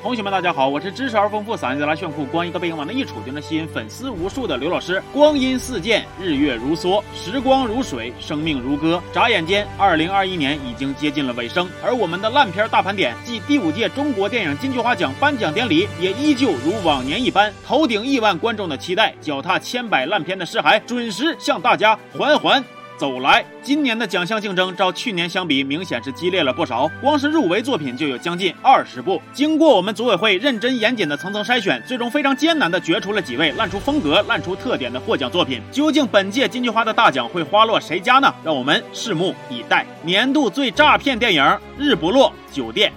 同学们，大家好，我是知识而丰富、嗓音贼拉炫酷、光一个背影往那一杵就能吸引粉丝无数的刘老师。光阴似箭，日月如梭，时光如水，生命如歌。眨眼间，二零二一年已经接近了尾声，而我们的烂片大盘点暨第五届中国电影金菊花奖颁奖典礼也依旧如往年一般，头顶亿万观众的期待，脚踏千百烂片的尸骸，准时向大家缓缓。走来，今年的奖项竞争照去年相比，明显是激烈了不少。光是入围作品就有将近二十部。经过我们组委会认真严谨的层层筛选，最终非常艰难的决出了几位烂出风格、烂出特点的获奖作品。究竟本届金菊花的大奖会花落谁家呢？让我们拭目以待。年度最诈骗电影《日不落酒店》。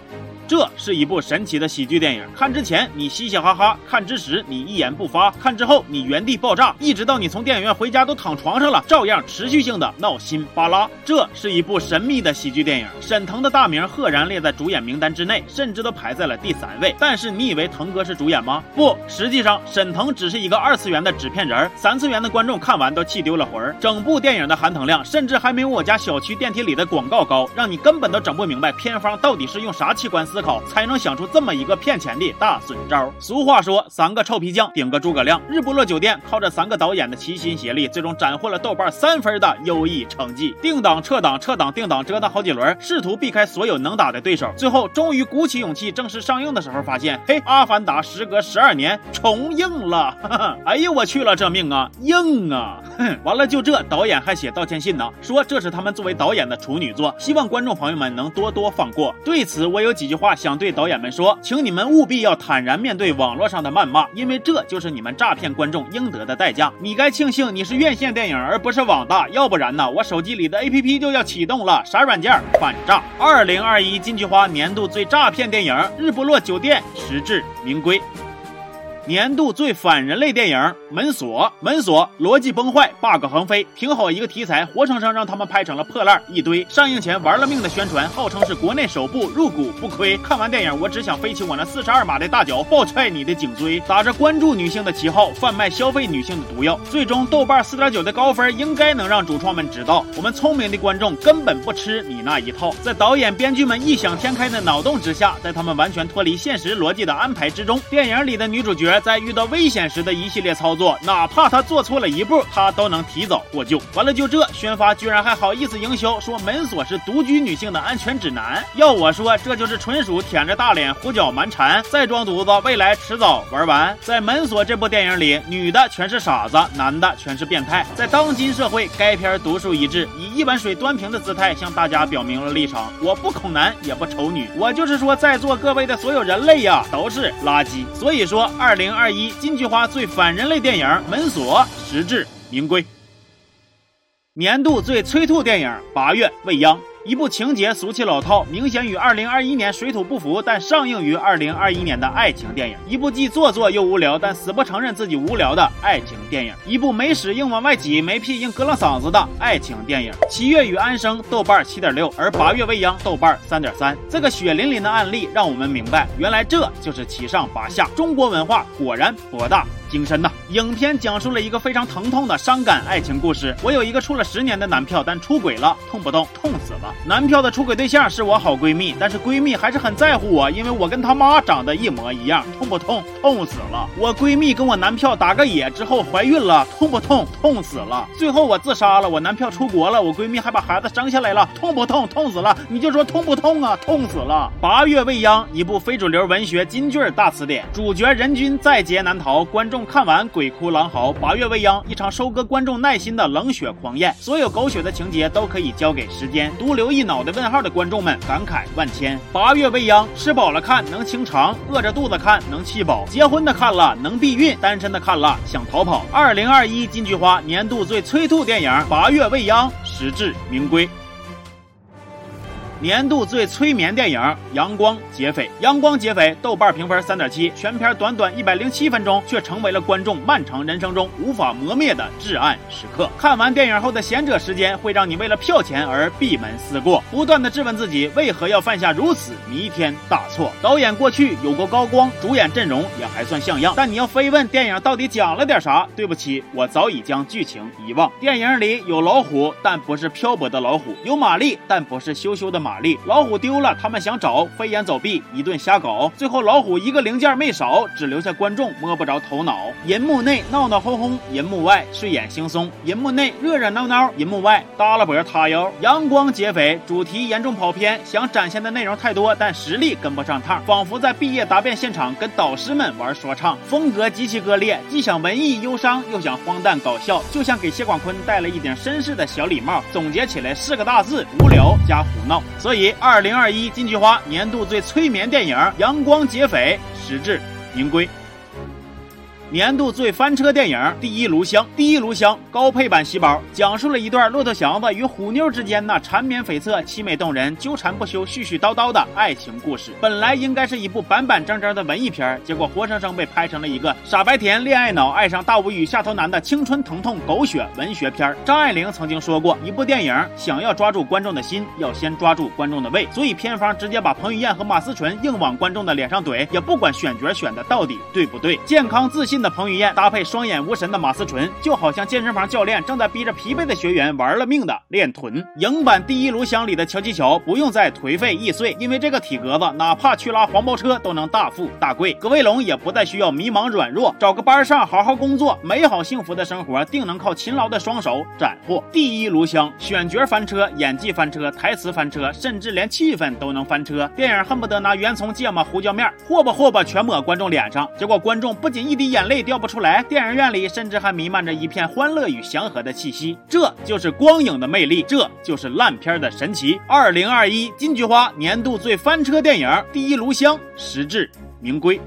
这是一部神奇的喜剧电影。看之前你嘻嘻哈哈，看之时你一言不发，看之后你原地爆炸，一直到你从电影院回家都躺床上了，照样持续性的闹心巴拉。这是一部神秘的喜剧电影。沈腾的大名赫然列在主演名单之内，甚至都排在了第三位。但是你以为腾哥是主演吗？不，实际上沈腾只是一个二次元的纸片人，三次元的观众看完都气丢了魂儿。整部电影的含糖量甚至还没有我家小区电梯里的广告高，让你根本都整不明白片方到底是用啥器官考才能想出这么一个骗钱的大损招。俗话说，三个臭皮匠顶个诸葛亮。日不落酒店靠着三个导演的齐心协力，最终斩获了豆瓣三分的优异成绩。定档撤档撤档定档，折腾好几轮，试图避开所有能打的对手，最后终于鼓起勇气正式上映的时候，发现嘿，阿凡达时隔十二年重映了。哎呦我去了，这命啊硬啊！完了就这，导演还写道歉信呢，说这是他们作为导演的处女作，希望观众朋友们能多多放过。对此，我有几句话。想对导演们说，请你们务必要坦然面对网络上的谩骂，因为这就是你们诈骗观众应得的代价。你该庆幸你是院线电影，而不是网大，要不然呢，我手机里的 APP 就要启动了。啥软件？反诈。二零二一金菊花年度最诈骗电影《日不落酒店》实至名归。年度最反人类电影《门锁》，门锁逻辑崩坏，bug 横飞，挺好一个题材，活生生让他们拍成了破烂一堆。上映前玩了命的宣传，号称是国内首部，入股不亏。看完电影，我只想飞起我那四十二码的大脚，暴踹你的颈椎。打着关注女性的旗号，贩卖消费女性的毒药。最终豆瓣四点九的高分，应该能让主创们知道，我们聪明的观众根本不吃你那一套。在导演编剧们异想天开的脑洞之下，在他们完全脱离现实逻辑的安排之中，电影里的女主角。在遇到危险时的一系列操作，哪怕他做错了一步，他都能提早获救。完了就这，宣发居然还好意思营销，说门锁是独居女性的安全指南。要我说，这就是纯属舔着大脸胡搅蛮缠，再装犊子，未来迟早玩完。在门锁这部电影里，女的全是傻子，男的全是变态。在当今社会，该片独树一帜，以一碗水端平的姿态向大家表明了立场：我不恐男，也不丑女，我就是说，在座各位的所有人类呀，都是垃圾。所以说，二。零二一金菊花最反人类电影《门锁》实至名归。年度最催吐电影《八月未央》。一部情节俗气老套，明显与二零二一年水土不服，但上映于二零二一年的爱情电影；一部既做作又无聊，但死不承认自己无聊的爱情电影；一部没屎硬往外挤，没屁硬割了嗓子的爱情电影。七月与安生豆瓣七点六，而八月未央豆瓣三点三。这个血淋淋的案例让我们明白，原来这就是七上八下。中国文化果然博大。精深呐！影片讲述了一个非常疼痛的伤感爱情故事。我有一个处了十年的男票，但出轨了，痛不痛？痛死了！男票的出轨对象是我好闺蜜，但是闺蜜还是很在乎我，因为我跟他妈长得一模一样，痛不痛？痛死了！我闺蜜跟我男票打个野之后怀孕了，痛不痛？痛死了！最后我自杀了，我男票出国了，我闺蜜还把孩子生下来了，痛不痛？痛死了！你就说痛不痛啊？痛死了！八月未央，一部非主流文学金句大词典，主角人均在劫难逃，观众看完鬼哭狼嚎，八月未央，一场收割观众耐心的冷血狂宴，所有狗血的情节都可以交给时间。独留一脑袋问号的观众们感慨万千。八月未央，吃饱了看能清肠，饿着肚子看能气饱，结婚的看了能避孕，单身的看了想逃跑。二零二一金菊花年度最催吐电影，八月未央，实至名归。年度最催眠电影《阳光劫匪》，《阳光劫匪》豆瓣评分三点七，全片短短一百零七分钟，却成为了观众漫长人生中无法磨灭的至暗时刻。看完电影后的闲者时间，会让你为了票钱而闭门思过，不断的质问自己为何要犯下如此弥天大错。导演过去有过高光，主演阵容也还算像样，但你要非问电影到底讲了点啥，对不起，我早已将剧情遗忘。电影里有老虎，但不是漂泊的老虎；有马力，但不是羞羞的马。马力。老虎丢了，他们想找，飞檐走壁，一顿瞎搞。最后老虎一个零件没少，只留下观众摸不着头脑。银幕内闹闹哄哄，银幕外睡眼惺忪。银幕内热热闹闹，银幕外耷拉脖塌腰。阳光劫匪主题严重跑偏，想展现的内容太多，但实力跟不上趟，仿佛在毕业答辩现场跟导师们玩说唱，风格极其割裂，既想文艺忧伤，又想荒诞搞笑，就像给谢广坤戴了一顶绅士的小礼帽。总结起来四个大字：无聊加胡闹。所以，二零二一金菊花年度最催眠电影《阳光劫匪》实至名归。年度最翻车电影《第一炉香》，《第一炉香》高配版喜宝，讲述了一段骆驼祥子与虎妞之间那缠绵悱恻、凄美动人、纠缠不休、絮絮叨叨的爱情故事。本来应该是一部板板正正的文艺片，结果活生生被拍成了一个傻白甜恋爱脑爱上大无语下头男的青春疼痛狗血文学片。张爱玲曾经说过，一部电影想要抓住观众的心，要先抓住观众的胃，所以片方直接把彭于晏和马思纯硬往观众的脸上怼，也不管选角选的到底对不对，健康自信。的彭于晏搭配双眼无神的马思纯，就好像健身房教练正在逼着疲惫的学员玩了命的练臀。影版《第一炉香》里的乔吉乔不用再颓废易碎，因为这个体格子，哪怕去拉黄包车都能大富大贵。葛卫龙也不再需要迷茫软弱，找个班上好好工作，美好幸福的生活定能靠勤劳的双手斩获。《第一炉香》选角翻车，演技翻车，台词翻车，甚至连气氛都能翻车。电影恨不得拿圆葱芥末胡椒面霍吧霍吧全抹观众脸上，结果观众不仅一滴眼泪。泪掉不出来，电影院里甚至还弥漫着一片欢乐与祥和的气息。这就是光影的魅力，这就是烂片的神奇。二零二一金菊花年度最翻车电影《第一炉香》实至名归。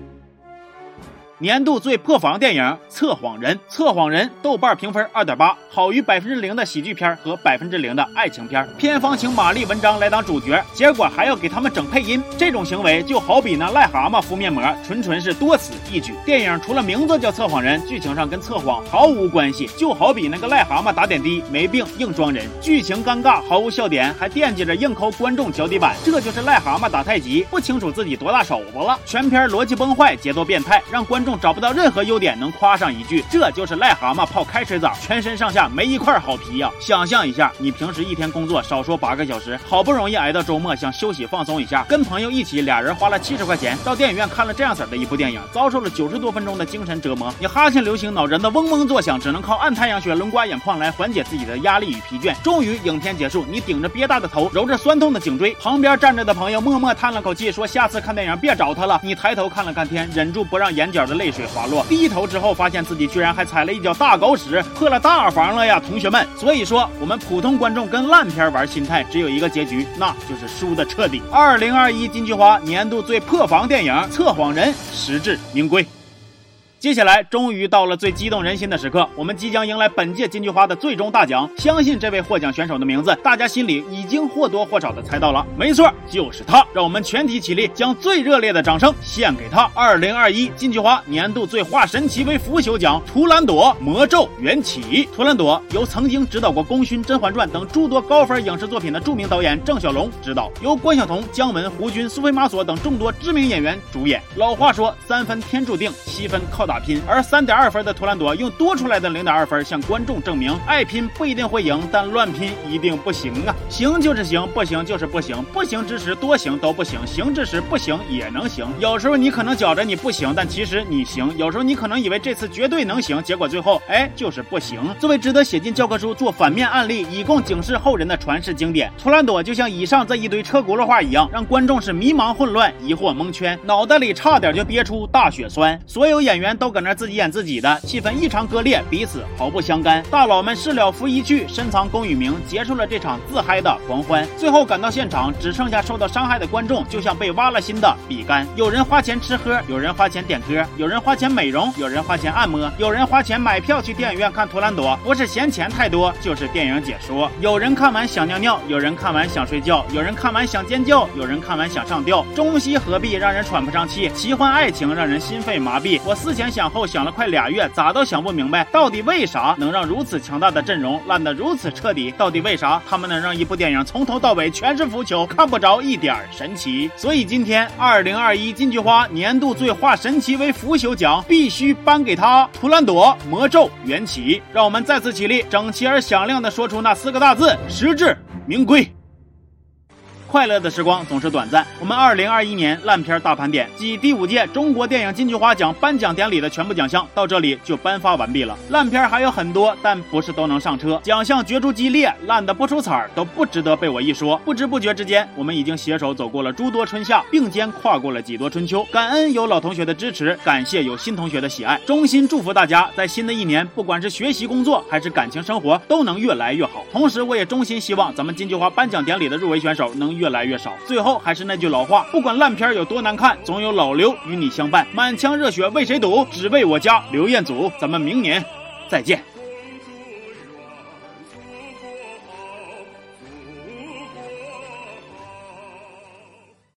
年度最破防电影《测谎人》，《测谎人》豆瓣评分二点八，好于百分之零的喜剧片和百分之零的爱情片。片方请玛丽文章来当主角，结果还要给他们整配音，这种行为就好比那癞蛤蟆敷面膜，纯纯是多此一举。电影除了名字叫测谎人，剧情上跟测谎毫无关系，就好比那个癞蛤蟆打点滴，没病硬装人，剧情尴尬毫无笑点，还惦记着硬抠观众脚底板，这就是癞蛤蟆打太极，不清楚自己多大手子了。全片逻辑崩坏，节奏变态，让观众找不到任何优点能夸上一句，这就是癞蛤蟆泡开水澡，全身上下没一块好皮呀！想象一下，你平时一天工作少说八个小时，好不容易挨到周末想休息放松一下，跟朋友一起，俩人花了七十块钱到电影院看了这样式的一部电影，遭受了九十多分钟的精神折磨，你哈欠流星，脑仁子嗡嗡作响，只能靠按太阳穴、轮刮眼眶来缓解自己的压力与疲倦。终于影片结束，你顶着憋大的头，揉着酸痛的颈椎，旁边站着的朋友默默叹了口气，说下次看电影别找他了。你抬头看了看天，忍住不让眼角的泪水。滑落，低头之后发现自己居然还踩了一脚大狗屎，破了大防了呀，同学们！所以说，我们普通观众跟烂片玩心态，只有一个结局，那就是输的彻底。二零二一金菊花年度最破防电影《测谎人》实至名归。接下来，终于到了最激动人心的时刻，我们即将迎来本届金菊花的最终大奖。相信这位获奖选手的名字，大家心里已经或多或少的猜到了。没错，就是他。让我们全体起立，将最热烈的掌声献给他。二零二一金菊花年度最化神奇为腐朽奖，《图兰朵魔咒缘起》。图兰朵由曾经指导过《功勋》《甄嬛传》等诸多高分影视作品的著名导演郑晓龙执导，由关晓彤、姜文、胡军、苏菲玛索等众多知名演员主演。老话说，三分天注定，七分靠打。打拼，而三点二分的图兰朵用多出来的零点二分向观众证明：爱拼不一定会赢，但乱拼一定不行啊！行就是行，不行就是不行，不行之时多行都不行，行之时不行也能行。有时候你可能觉着你不行，但其实你行；有时候你可能以为这次绝对能行，结果最后哎就是不行。作为值得写进教科书做反面案例，以供警示后人的传世经典，图兰朵就像以上这一堆车轱辘话一样，让观众是迷茫混乱、疑惑蒙圈，脑袋里差点就憋出大血栓。所有演员都。都搁那自己演自己的，气氛异常割裂，彼此毫不相干。大佬们事了拂衣去，深藏功与名，结束了这场自嗨的狂欢。最后赶到现场，只剩下受到伤害的观众，就像被挖了心的笔杆。有人花钱吃喝，有人花钱点歌，有人花钱美容，有人花钱按摩，有人花钱买票去电影院看《图兰朵》，不是嫌钱太多，就是电影解说。有人看完想尿尿，有人看完想睡觉，有人看完想尖叫，有人看完想上吊。中西合璧，让人喘不上气；奇幻爱情让人心肺麻痹。我思前。前想后想了快俩月，咋都想不明白，到底为啥能让如此强大的阵容烂得如此彻底？到底为啥他们能让一部电影从头到尾全是腐朽，看不着一点神奇？所以今天二零二一金菊花年度最化神奇为腐朽奖必须颁给他——图兰朵魔咒缘起。让我们再次起立，整齐而响亮地说出那四个大字：实至名归。快乐的时光总是短暂。我们二零二一年烂片大盘点暨第五届中国电影金菊花奖颁奖典礼的全部奖项到这里就颁发完毕了。烂片还有很多，但不是都能上车。奖项角逐激烈，烂的不出彩儿都不值得被我一说。不知不觉之间，我们已经携手走过了诸多春夏，并肩跨过了几多春秋。感恩有老同学的支持，感谢有新同学的喜爱。衷心祝福大家在新的一年，不管是学习、工作还是感情生活，都能越来越好。同时，我也衷心希望咱们金菊花颁奖典礼的入围选手能越来越少。最后还是那句老话，不管烂片有多难看，总有老刘与你相伴。满腔热血为谁赌？只为我家刘彦祖。咱们明年再见。